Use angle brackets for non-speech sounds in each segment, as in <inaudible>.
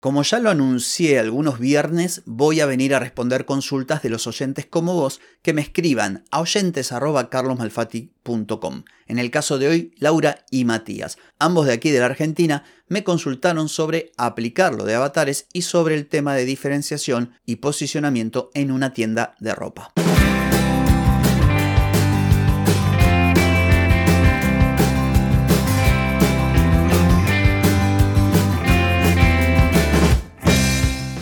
Como ya lo anuncié algunos viernes, voy a venir a responder consultas de los oyentes como vos que me escriban a oyentes.carlosmalfati.com. En el caso de hoy, Laura y Matías, ambos de aquí de la Argentina, me consultaron sobre aplicar lo de avatares y sobre el tema de diferenciación y posicionamiento en una tienda de ropa.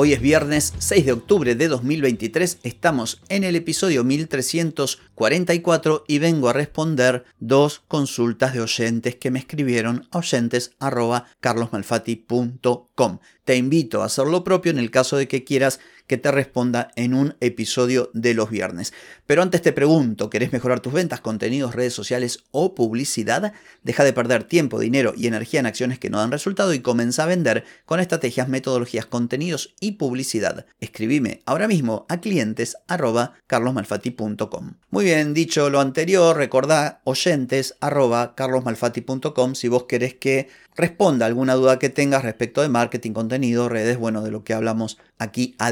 Hoy es viernes 6 de octubre de 2023, estamos en el episodio 1344 y vengo a responder dos consultas de oyentes que me escribieron a oyentes.carlosmalfati.com. Te invito a hacer lo propio en el caso de que quieras que te responda en un episodio de los viernes. Pero antes te pregunto, ¿querés mejorar tus ventas, contenidos, redes sociales o publicidad? Deja de perder tiempo, dinero y energía en acciones que no dan resultado y comienza a vender con estrategias, metodologías, contenidos y publicidad. Escribime ahora mismo a clientes carlosmalfati.com. Muy bien, dicho lo anterior, recordá oyentes carlosmalfati.com si vos querés que responda alguna duda que tengas respecto de marketing, contenido, redes, bueno, de lo que hablamos aquí a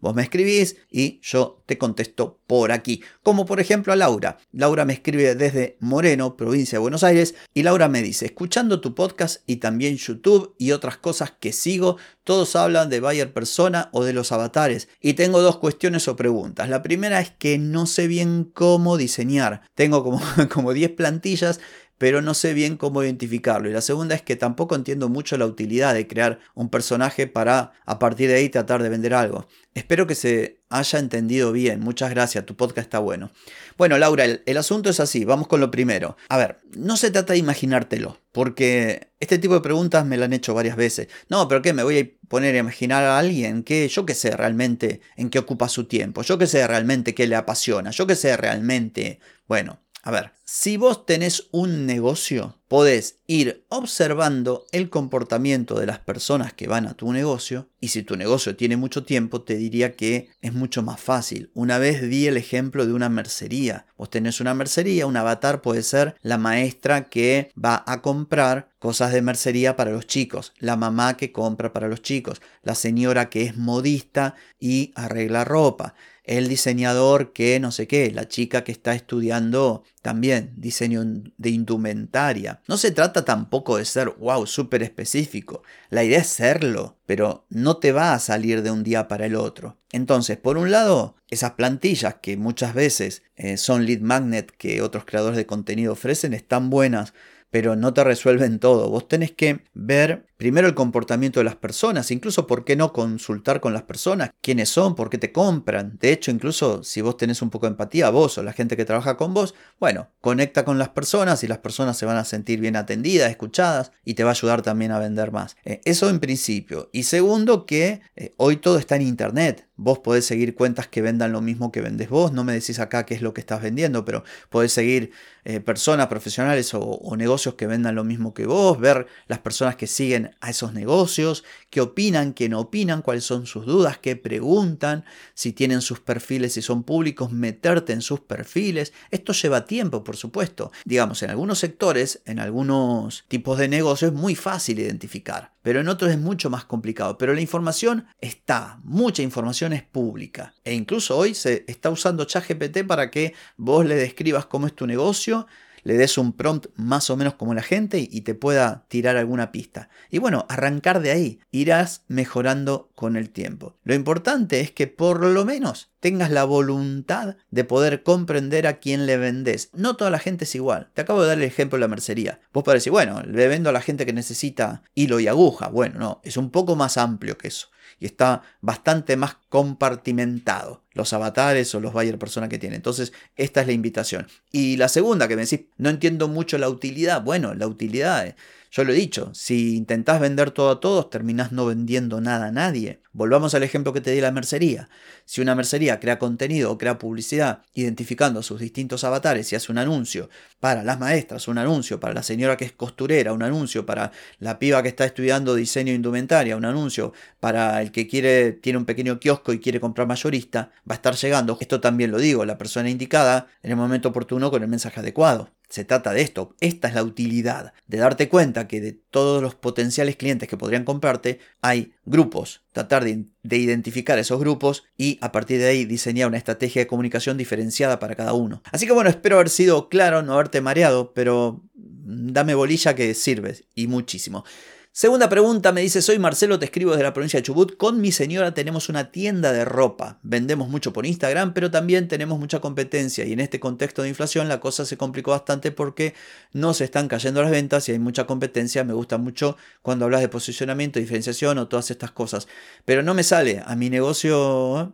Vos me escribís y yo te contesto por aquí. Como por ejemplo a Laura. Laura me escribe desde Moreno, provincia de Buenos Aires, y Laura me dice, escuchando tu podcast y también YouTube y otras cosas que sigo, todos hablan de Bayer Persona o de los avatares. Y tengo dos cuestiones o preguntas. La primera es que no sé bien cómo diseñar. Tengo como, <laughs> como 10 plantillas pero no sé bien cómo identificarlo. Y la segunda es que tampoco entiendo mucho la utilidad de crear un personaje para a partir de ahí tratar de vender algo. Espero que se haya entendido bien. Muchas gracias, tu podcast está bueno. Bueno, Laura, el, asunto es así, vamos con lo primero. A ver, no se trata de imaginártelo, porque este tipo de preguntas me lo han hecho varias veces. No, pero ¿qué? ¿Me voy a poner a imaginar a alguien que yo que sé realmente en qué ocupa su tiempo? Yo que sé realmente qué le apasiona? Yo que sé realmente... Bueno, a ver, si vos tenés un negocio, podés ir observando el comportamiento de las personas que van a tu negocio y si tu negocio tiene mucho tiempo, te diría que es mucho más fácil. Una vez di el ejemplo de una mercería. Vos tenés una mercería, un avatar puede ser la maestra que va a comprar cosas de mercería para los chicos, la mamá que compra para los chicos, la señora que es modista y arregla ropa el diseñador que no sé qué, la chica que está estudiando también diseño de indumentaria. No se trata tampoco de ser, wow, súper específico. La idea es serlo, pero no te va a salir de un día para el otro. Entonces, por un lado, esas plantillas que muchas veces eh, son lead magnet que otros creadores de contenido ofrecen están buenas pero no te resuelven todo. Vos tenés que ver primero el comportamiento de las personas, incluso por qué no consultar con las personas, quiénes son, por qué te compran. De hecho, incluso si vos tenés un poco de empatía, vos o la gente que trabaja con vos, bueno, conecta con las personas y las personas se van a sentir bien atendidas, escuchadas y te va a ayudar también a vender más. Eh, eso en principio. Y segundo, que eh, hoy todo está en Internet. Vos podés seguir cuentas que vendan lo mismo que vendes vos. No me decís acá qué es lo que estás vendiendo, pero podés seguir eh, personas profesionales o, negocios que vendan lo mismo que vos, ver las personas que siguen a esos negocios, qué opinan, qué no opinan, cuáles son sus dudas, qué preguntan, si tienen sus perfiles, si son públicos, meterte en sus perfiles. Esto lleva tiempo, por supuesto. Digamos, en algunos sectores, en algunos tipos de negocios es muy fácil identificar pero en otros es mucho más complicado. Pero la información está, mucha información es pública. E incluso hoy se está usando ChatGPT para que vos le describas cómo es tu negocio le des un prompt más o menos como la gente y te pueda tirar alguna pista. Y bueno, arrancar de ahí, irás mejorando con el tiempo. Lo importante es que por lo menos tengas la voluntad de poder comprender a quién le vendes. No toda la gente es igual. Te acabo de dar el ejemplo de la mercería. Vos podés decir, bueno, le vendo a la gente que necesita hilo y aguja. Bueno, no, es un poco más amplio que eso y está bastante más compartimentado los avatares o los buyer persona que tiene. Entonces, esta es la invitación. Y la segunda que me decís, no entiendo mucho la utilidad. Bueno, la utilidad, Yo lo he dicho, si intentás vender todo a todos, terminás no vendiendo nada a nadie. Volvamos al ejemplo que te di la mercería. Si una mercería crea contenido o crea publicidad identificando sus distintos avatares y hace un anuncio para las maestras, un anuncio para la señora que es costurera, un anuncio para la piba que está estudiando diseño indumentaria, un anuncio para el que quiere tiene un pequeño kiosco y quiere comprar mayorista, va a estar llegando. Esto también lo digo, la persona indicada en el momento oportuno con el mensaje adecuado. Se trata de esto. Esta es la utilidad, de darte cuenta que de todos los potenciales clientes que podrían comprarte, hay grupos. Tratar de, identificar esos grupos y a partir de ahí diseñar una estrategia de comunicación diferenciada para cada uno. Así que bueno, espero haber sido claro, no haberte mareado, pero dame bolilla que sirves y muchísimo. Segunda pregunta, me dice, soy Marcelo, te escribo desde la provincia de Chubut. Con mi señora tenemos una tienda de ropa. Vendemos mucho por Instagram, pero también tenemos mucha competencia. Y en este contexto de inflación la cosa se complicó bastante porque no se están cayendo las ventas y hay mucha competencia. Me gusta mucho cuando hablas de posicionamiento, diferenciación o todas estas cosas. Pero no me sale a mi negocio ¿eh?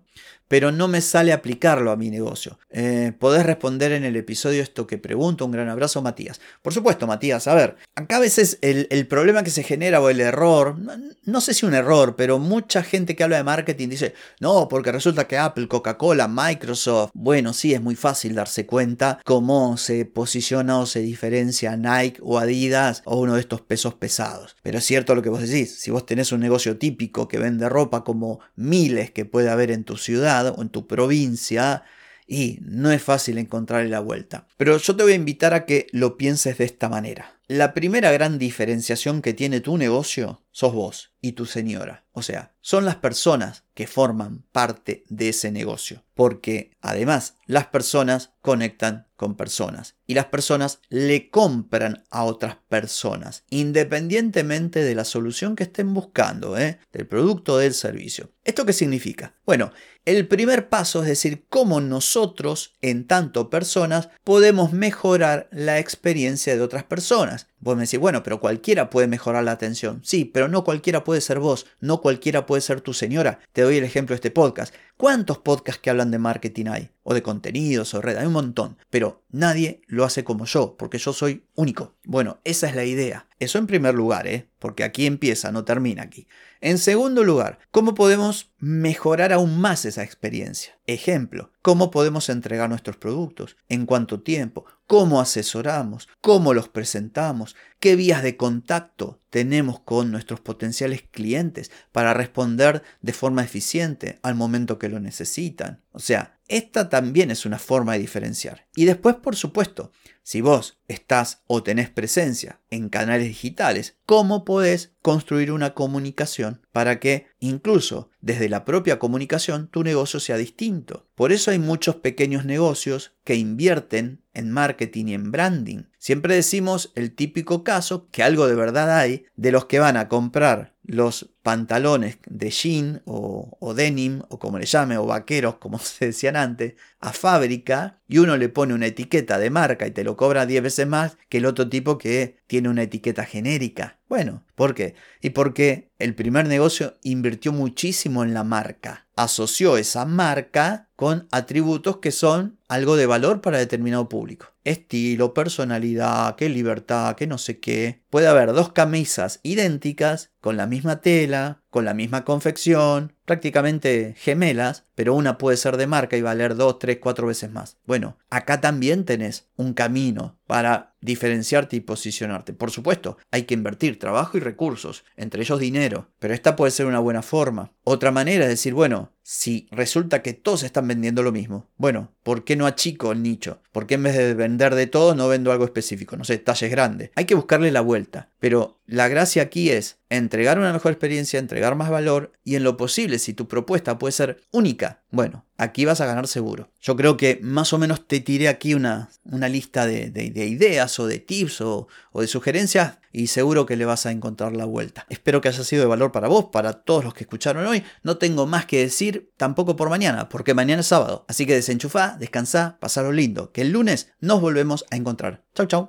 Pero no me sale aplicarlo a mi negocio. Eh, podés responder en el episodio esto que pregunto. Un gran abrazo, Matías. Por supuesto, Matías, a ver, acá a veces el, problema que se genera o el error, no, sé si un error, pero mucha gente que habla de marketing dice, no, porque resulta que Apple, Coca-Cola, Microsoft, bueno, sí, es muy fácil darse cuenta cómo se posiciona o se diferencia Nike o Adidas o uno de estos pesos pesados. Pero es cierto lo que vos decís, si vos tenés un negocio típico que vende ropa como miles que puede haber en tu ciudad, o en tu provincia y no es fácil encontrarle la vuelta. Pero yo te voy a invitar a que lo pienses de esta manera. La primera gran diferenciación que tiene tu negocio sos vos y tu señora. O sea, son las personas que forman parte de ese negocio. Porque además las personas conectan con personas y las personas le compran a otras personas, independientemente de la solución que estén buscando, ¿eh? del producto o del servicio. ¿Esto qué significa? Bueno, el primer paso es decir cómo nosotros, en tanto personas, podemos mejorar la experiencia de otras personas personas Vos me decís, bueno, pero cualquiera puede mejorar la atención. Sí, pero no cualquiera puede ser vos, no cualquiera puede ser tu señora. Te doy el ejemplo de este podcast. ¿Cuántos podcasts que hablan de marketing hay? O de contenidos o red, hay un montón. Pero nadie lo hace como yo, porque yo soy único. Bueno, esa es la idea. Eso en primer lugar, ¿eh? porque aquí empieza, no termina aquí. En segundo lugar, ¿cómo podemos mejorar aún más esa experiencia? Ejemplo, ¿cómo podemos entregar nuestros productos? ¿En cuánto tiempo? ¿Cómo asesoramos? ¿Cómo los presentamos? ¿Qué vías de contacto tenemos con nuestros potenciales clientes para responder de forma eficiente al momento que lo necesitan? O sea, esta también es una forma de diferenciar. Y después, por supuesto, si vos estás o tenés presencia en canales digitales, ¿cómo podés construir una comunicación para que incluso desde la propia comunicación tu negocio sea distinto? Por eso hay muchos pequeños negocios que invierten en marketing y en branding. Siempre decimos el típico caso, que algo de verdad hay, de los que van a comprar los pantalones de jean o, denim o como le llame o vaqueros como <laughs> se decían antes a fábrica y uno le pone una etiqueta de marca y te lo cobra 10 veces más que el otro tipo que tiene una etiqueta genérica. Bueno, ¿por qué? Y porque el primer negocio invirtió muchísimo en la marca, asoció esa marca con atributos que son algo de valor para determinado público. Estilo, personalidad, qué libertad, qué no sé qué. Puede haber dos camisas idénticas con la misma tela, con la misma confección, prácticamente gemelas, pero una puede ser de marca y valer dos, tres, cuatro veces más. Bueno, acá también tenés un camino para diferenciarte y posicionarte. Por supuesto, hay que invertir trabajo y recursos, entre ellos dinero, pero esta puede ser una buena forma. Otra manera es decir, bueno, si resulta que todos están vendiendo lo mismo, bueno, ¿por qué no achico el nicho? ¿Por qué en vez de vender de todo no vendo algo específico? No sé, talles grandes. Hay que buscarle la vuelta, pero la gracia aquí es entregar una mejor experiencia, entregar más valor y en lo posible, si tu propuesta puede ser única, bueno, aquí vas a ganar seguro. Yo creo que más o menos te tiré aquí una, una lista de, ideas o de tips o, o, de sugerencias y seguro que le vas a encontrar la vuelta. Espero que haya sido de valor para vos, para todos los que escucharon hoy. No tengo más que decir tampoco por mañana, porque mañana es sábado. Así que desenchufá, descansá, pasalo lindo, que el lunes nos volvemos a encontrar. Chau, chau.